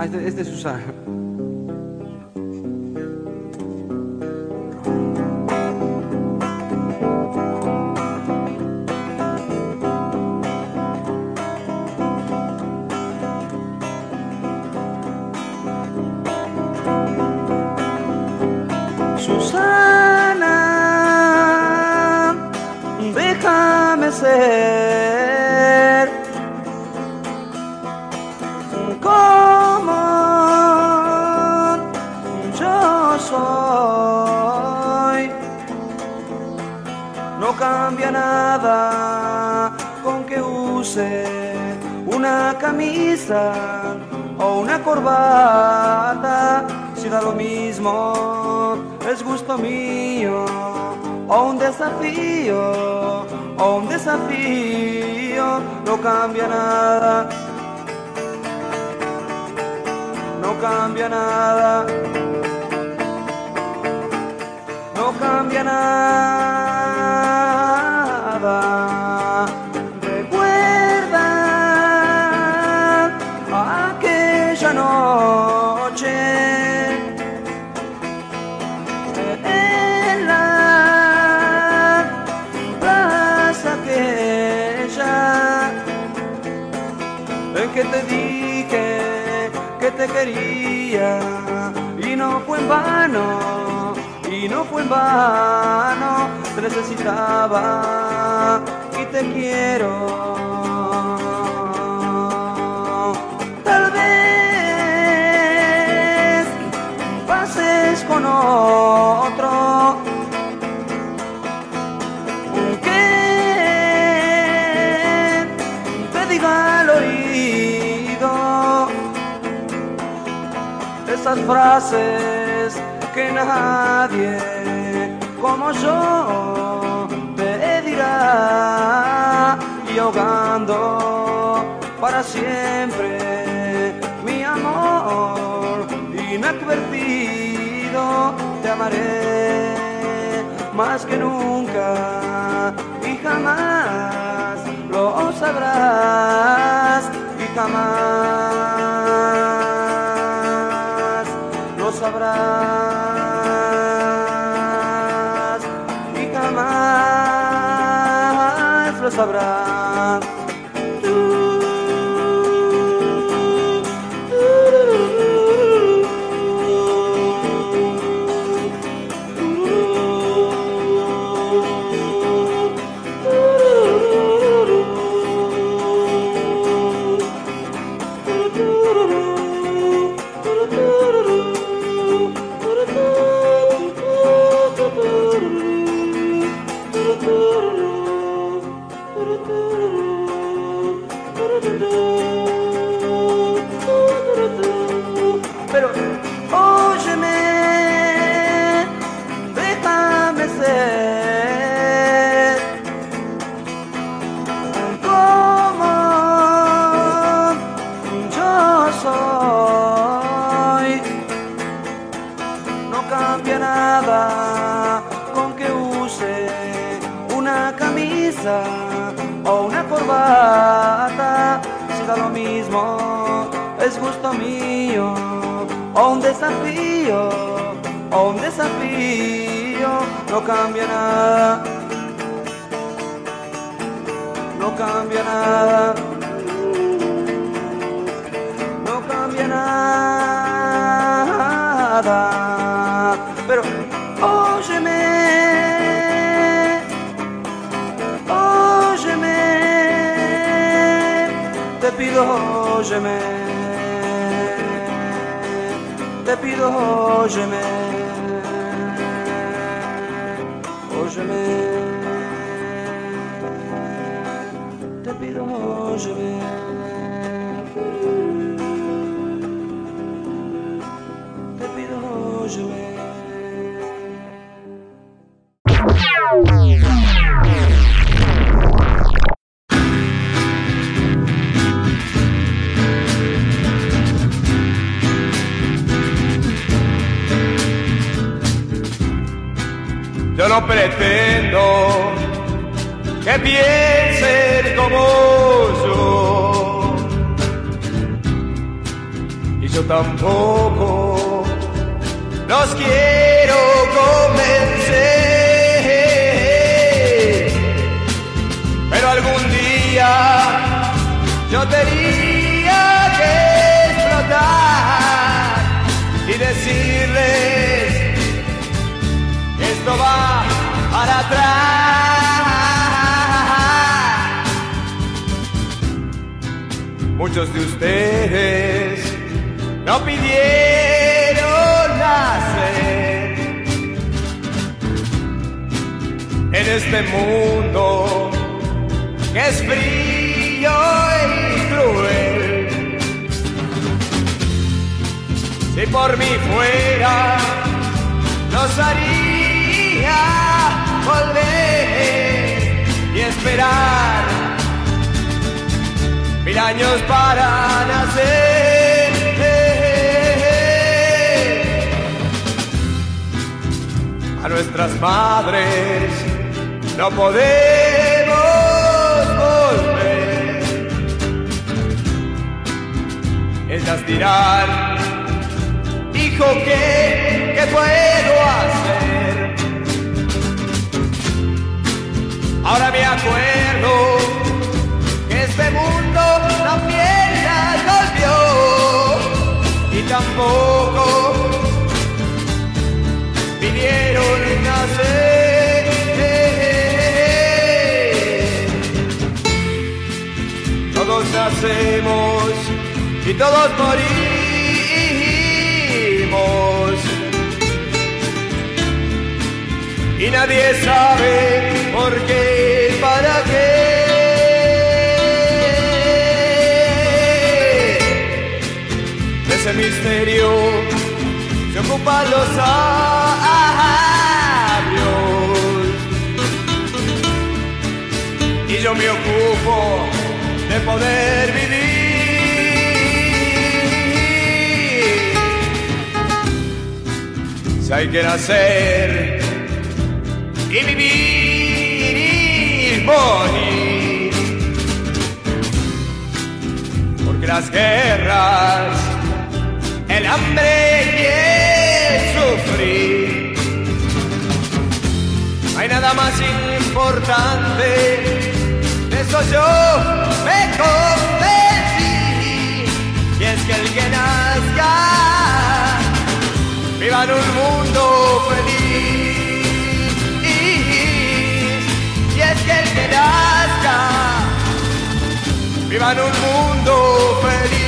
Ah, este, este es Susana. corbata, si da lo mismo, es gusto mío, o un desafío, o un desafío, no cambia nada, no cambia nada, no cambia nada. y no fue en vano, y no fue en vano, te necesitaba y te quiero. Tal vez pases con hoy. esas frases que nadie como yo te dirá. Y ahogando para siempre mi amor inadvertido te amaré más que nunca y jamás lo sabrás y jamás sabrás y jamás lo sabrás. Mío, o un desafío, o un desafío, no cambia nada, no cambia nada, no cambia nada, pero. Óyeme, te pido óyeme, te pido óyeme, nuestras madres no podemos volver. Ellas dirán, hijo, ¿qué, qué puedo hacer? Ahora me acuerdo que este mundo también las golpeó y tampoco vinieron a nacer. Todos nacemos y todos morimos. Y nadie sabe por qué, para qué. Ese misterio se ocupan los Siempre yo me ocupo de poder vivir. Si hay que nacer y vivir, morir. Porque las guerras, el hambre y el sufrir, no hay nada más importante eso yo me convencí. Y es que el que nazca viva en un mundo feliz. Y es que el que nazca viva en un mundo feliz.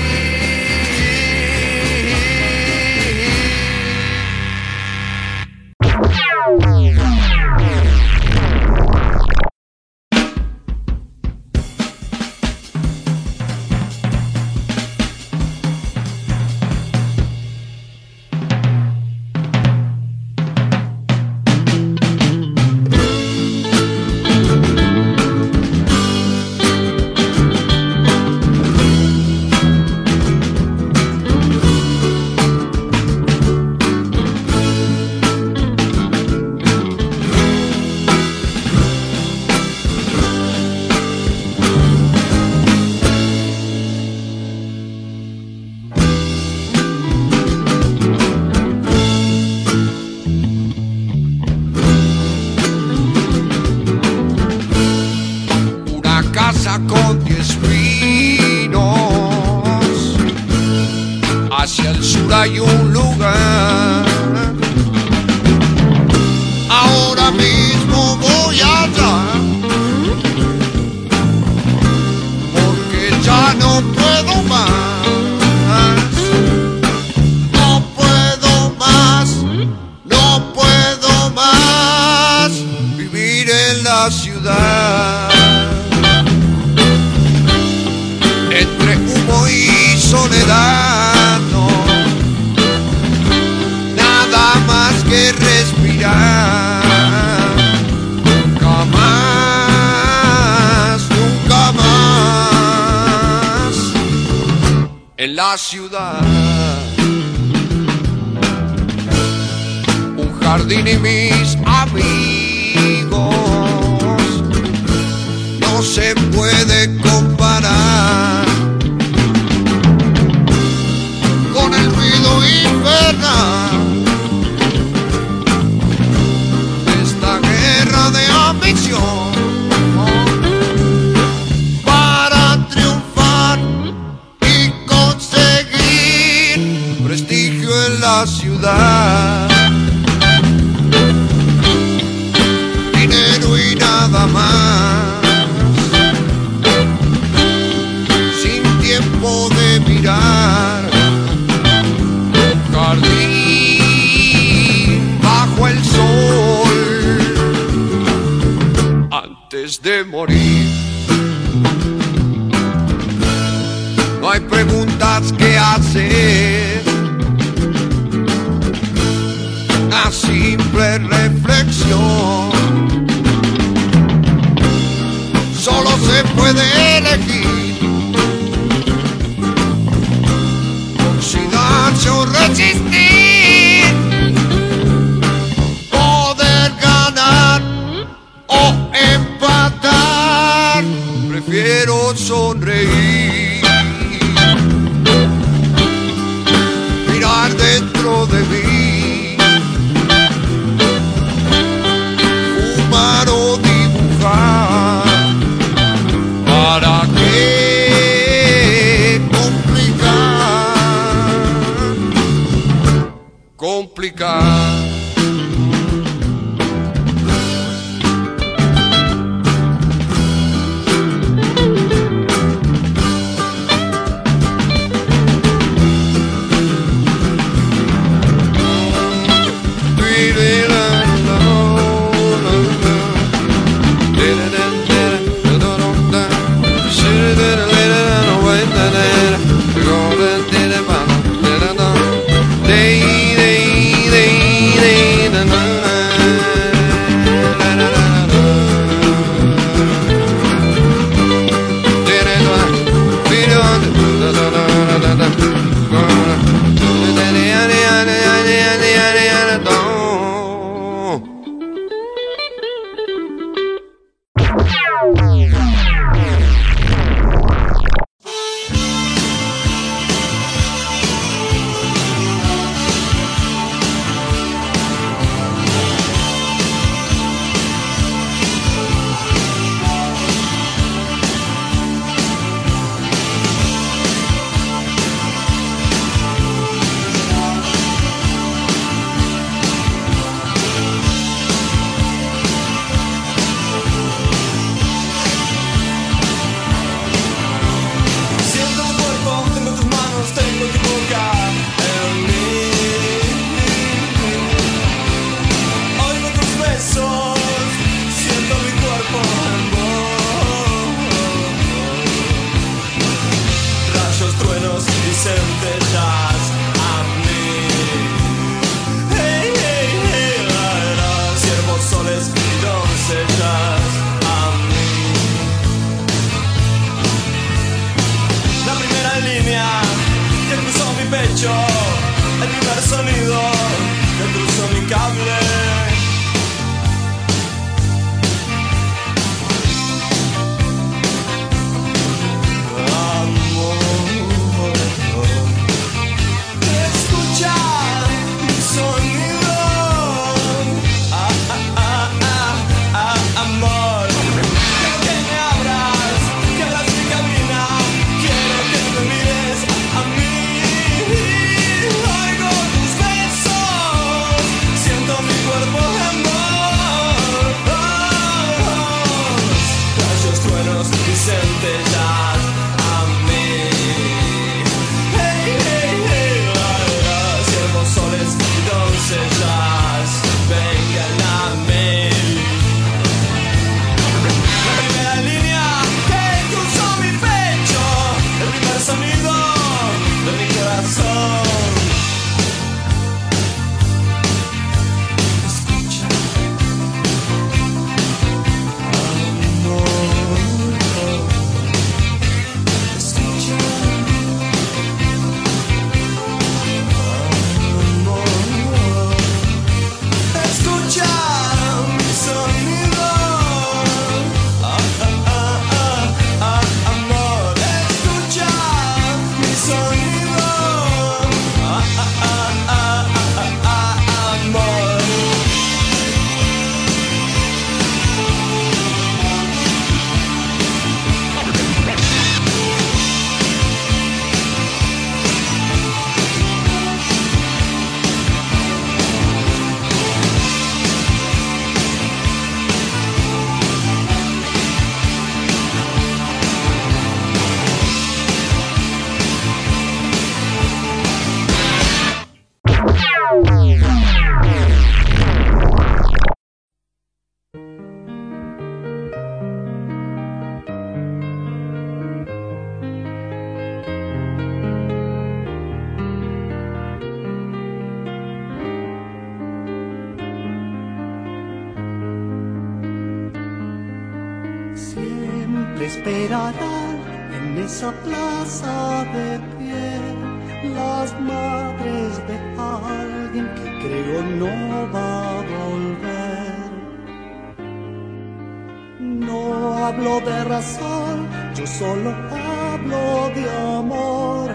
De razón, yo solo hablo de amor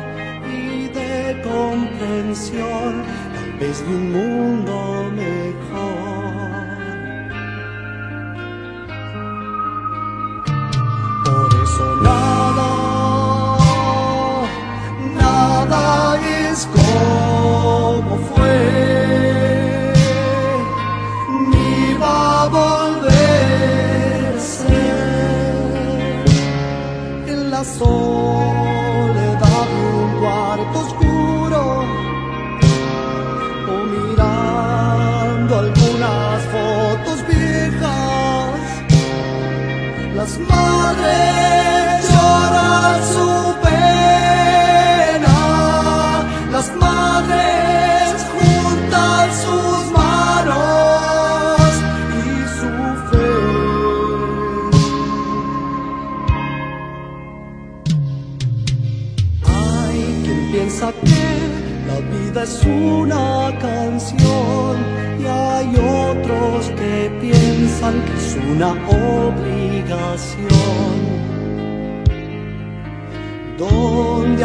y de comprensión, tal vez de un mundo mejor.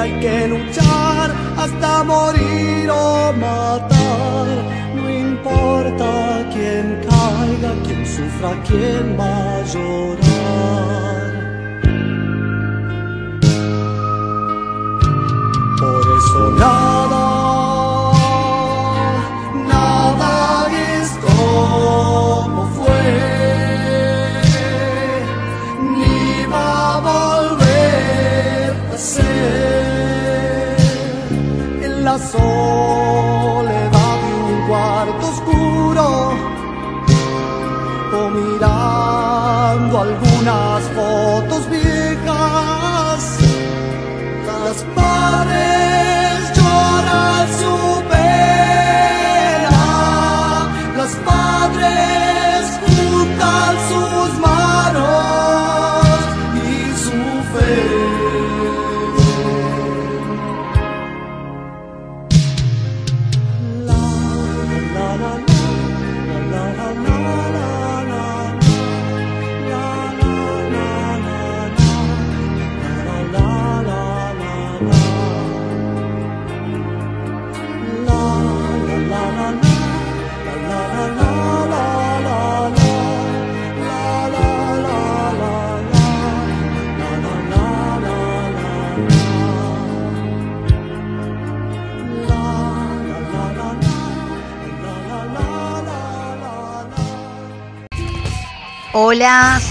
Hay que luchar hasta morir o matar, no importa quién caiga, quién sufra, quién va a llorar. Por eso nada, 走。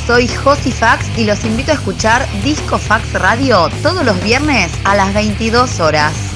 Soy Josi Fax y los invito a escuchar Disco Fax Radio todos los viernes a las 22 horas.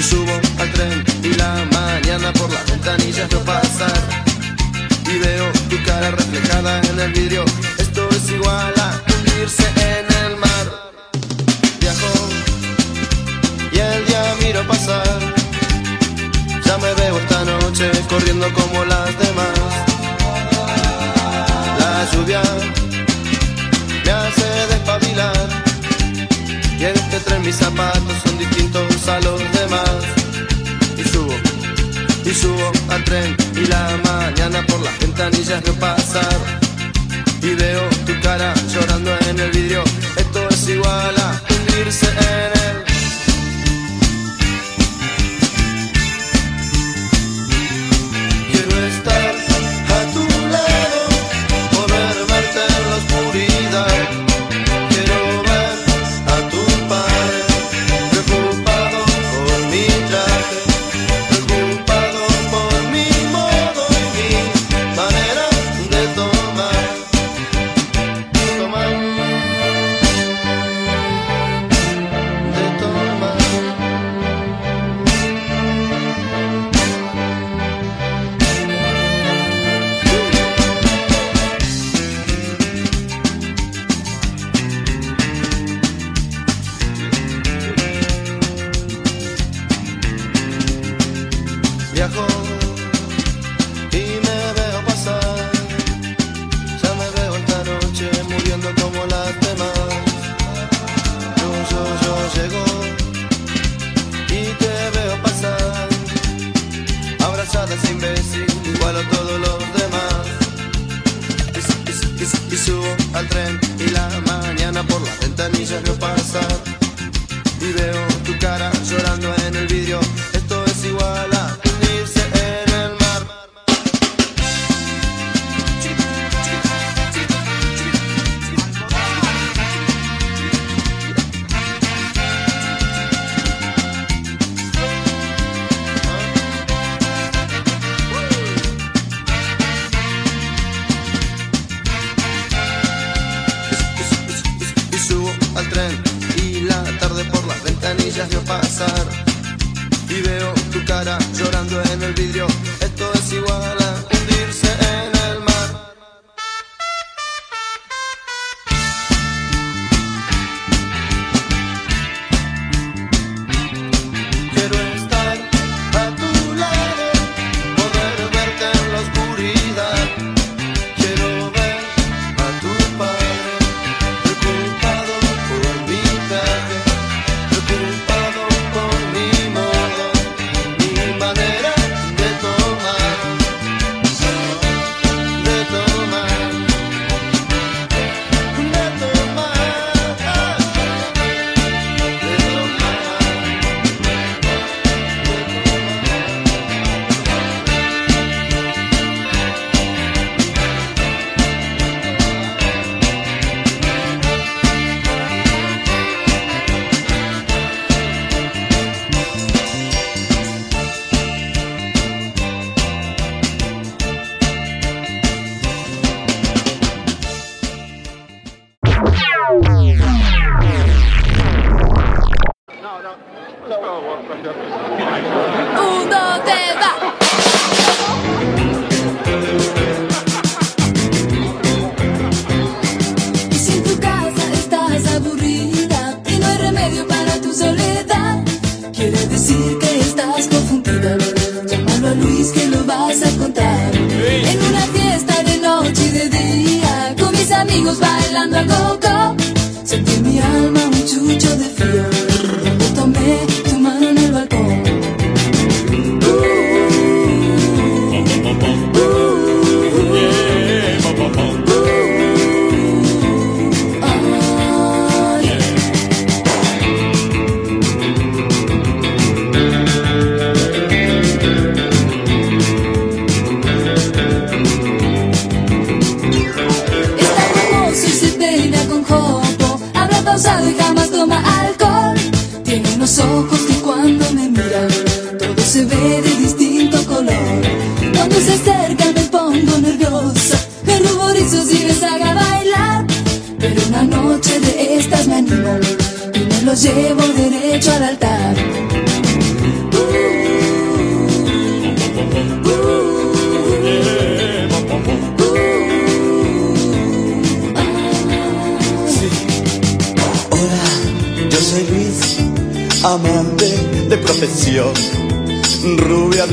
Y, subo al tren y la mañana por las ventanillas veo pasar y veo tu cara reflejada en el vidrio. Esto es igual a hundirse en el mar. Viajo y el día miro pasar. Ya me veo esta noche corriendo como las demás. La lluvia me hace despabilar. Y en este tren mis zapatos son distintos a los demás. Y subo, y subo al tren. Y la mañana por las ventanillas veo pasar. Y veo tu cara llorando en el vidrio. Esto es igual a hundirse en el Bailando al go-go. Sentí mi alma un chucho de frío.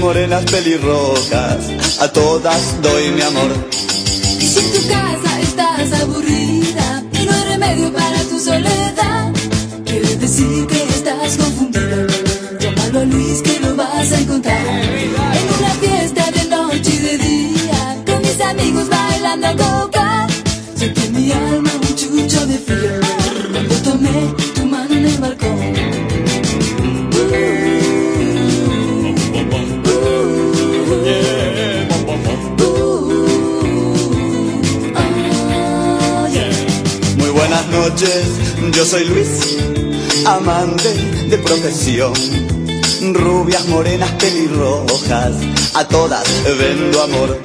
morenas pelirrojas, a todas doy mi amor. Y si en tu casa estás aburrida y no hay remedio para tu soledad, quiere decir que estás confundida. Llámalo a Luis que lo vas a encontrar. En una fiesta de noche y de día, con mis amigos bailando a coca, sentí en mi alma un chucho de frío. Cuando tomé noches. Yo soy Luis, amante de profesión. Rubias, morenas, pelirrojas, a todas vendo amor.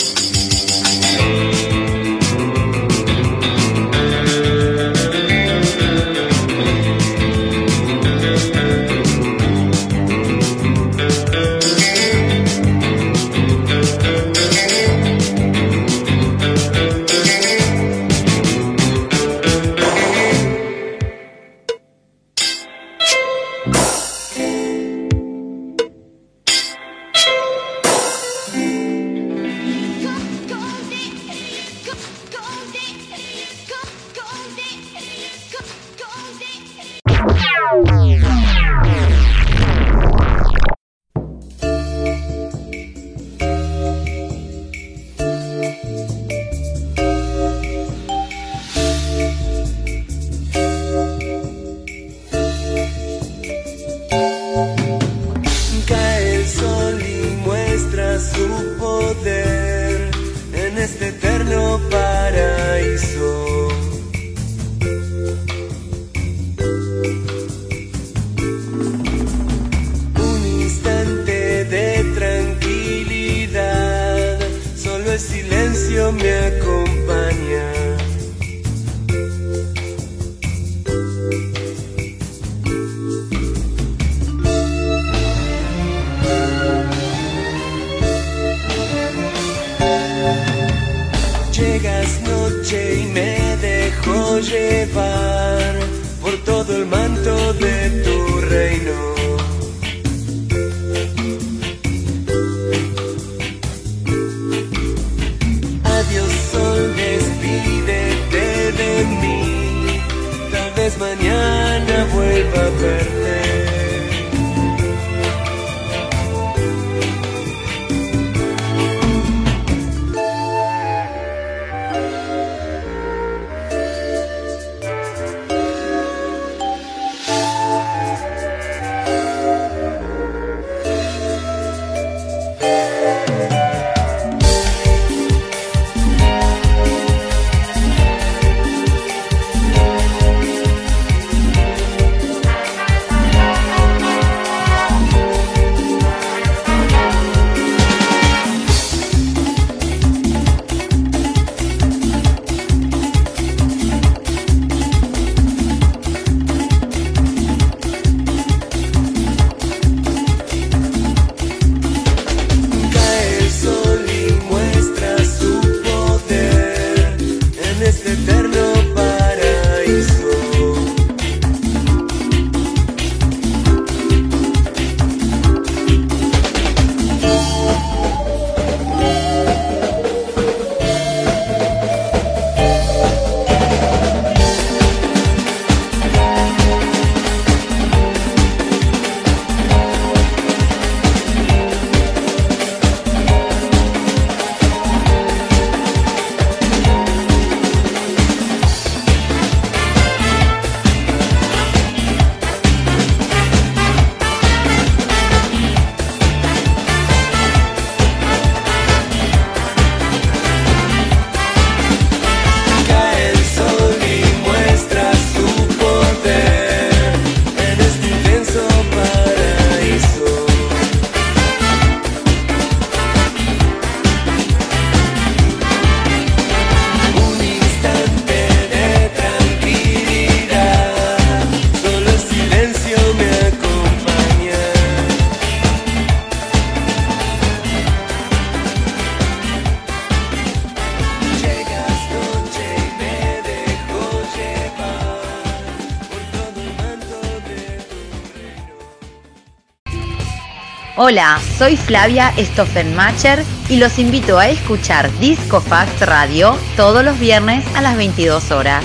Hola, soy Flavia Stoffenmacher y los invito a escuchar Disco Fax Radio todos los viernes a las 22 horas.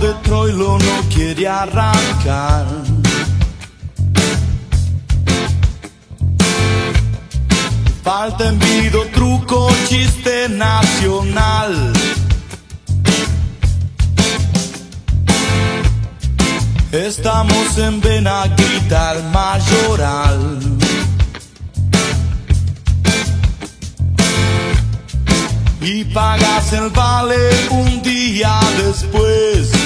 De Troilo no quiere arrancar. Falta envido, truco, chiste nacional. Estamos en Benaguita, el mayoral. Y pagas el vale un día después.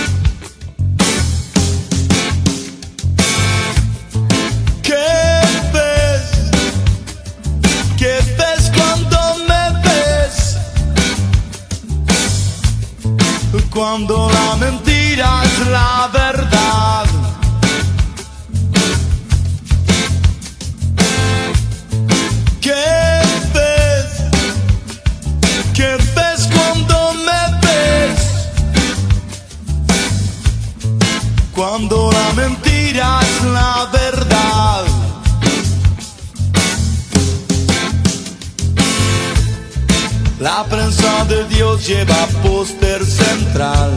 Cuando la mentira es la verdad. ¿Qué ves? ¿Qué ves cuando me ves? Cuando la mentira es la verdad. La prensa de Dios lleva póster central.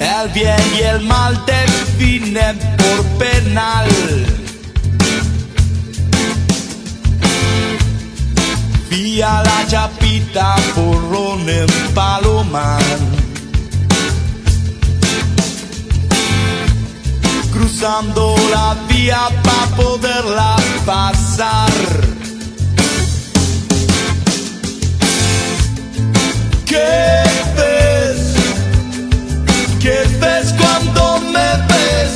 El bien y el mal definen por penal. Vía la chapita porrón en Palomar. Cruzando la vía para poderla pasar. ¿Qué ves? ¿Qué ves cuando me ves?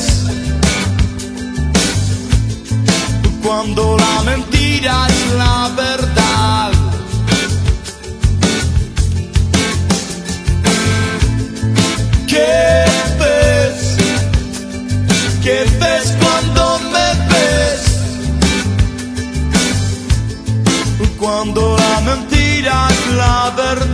Cuando la mentira es la verdad. ¿Qué ves? ¿Qué ves cuando me ves? Cuando la mentira es la verdad.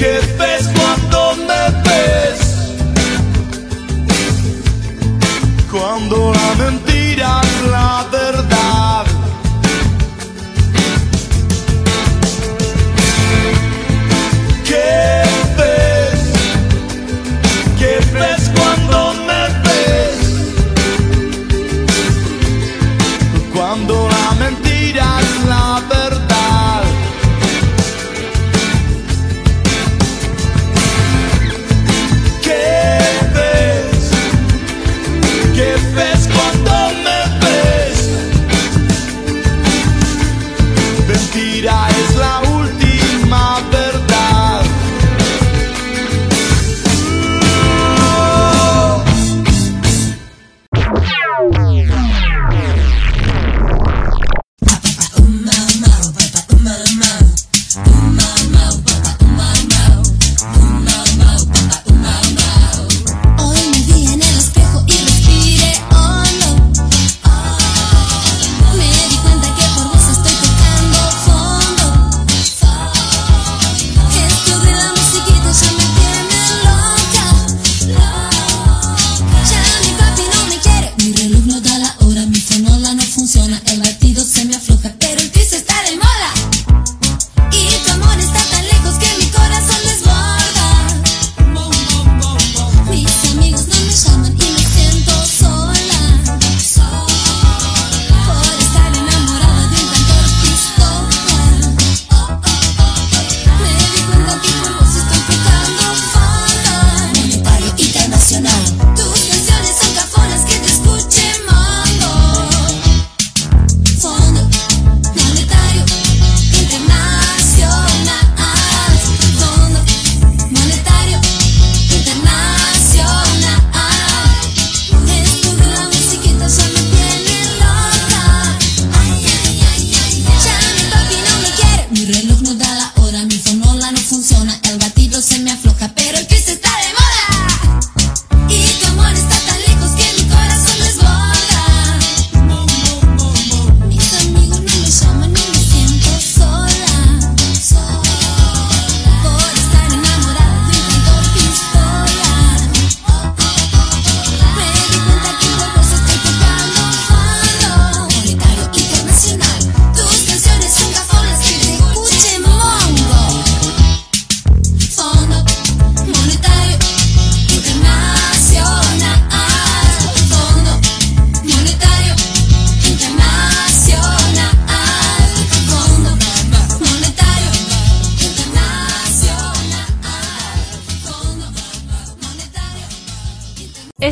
¿Qué ves cuando me ves? Cuando la mentira la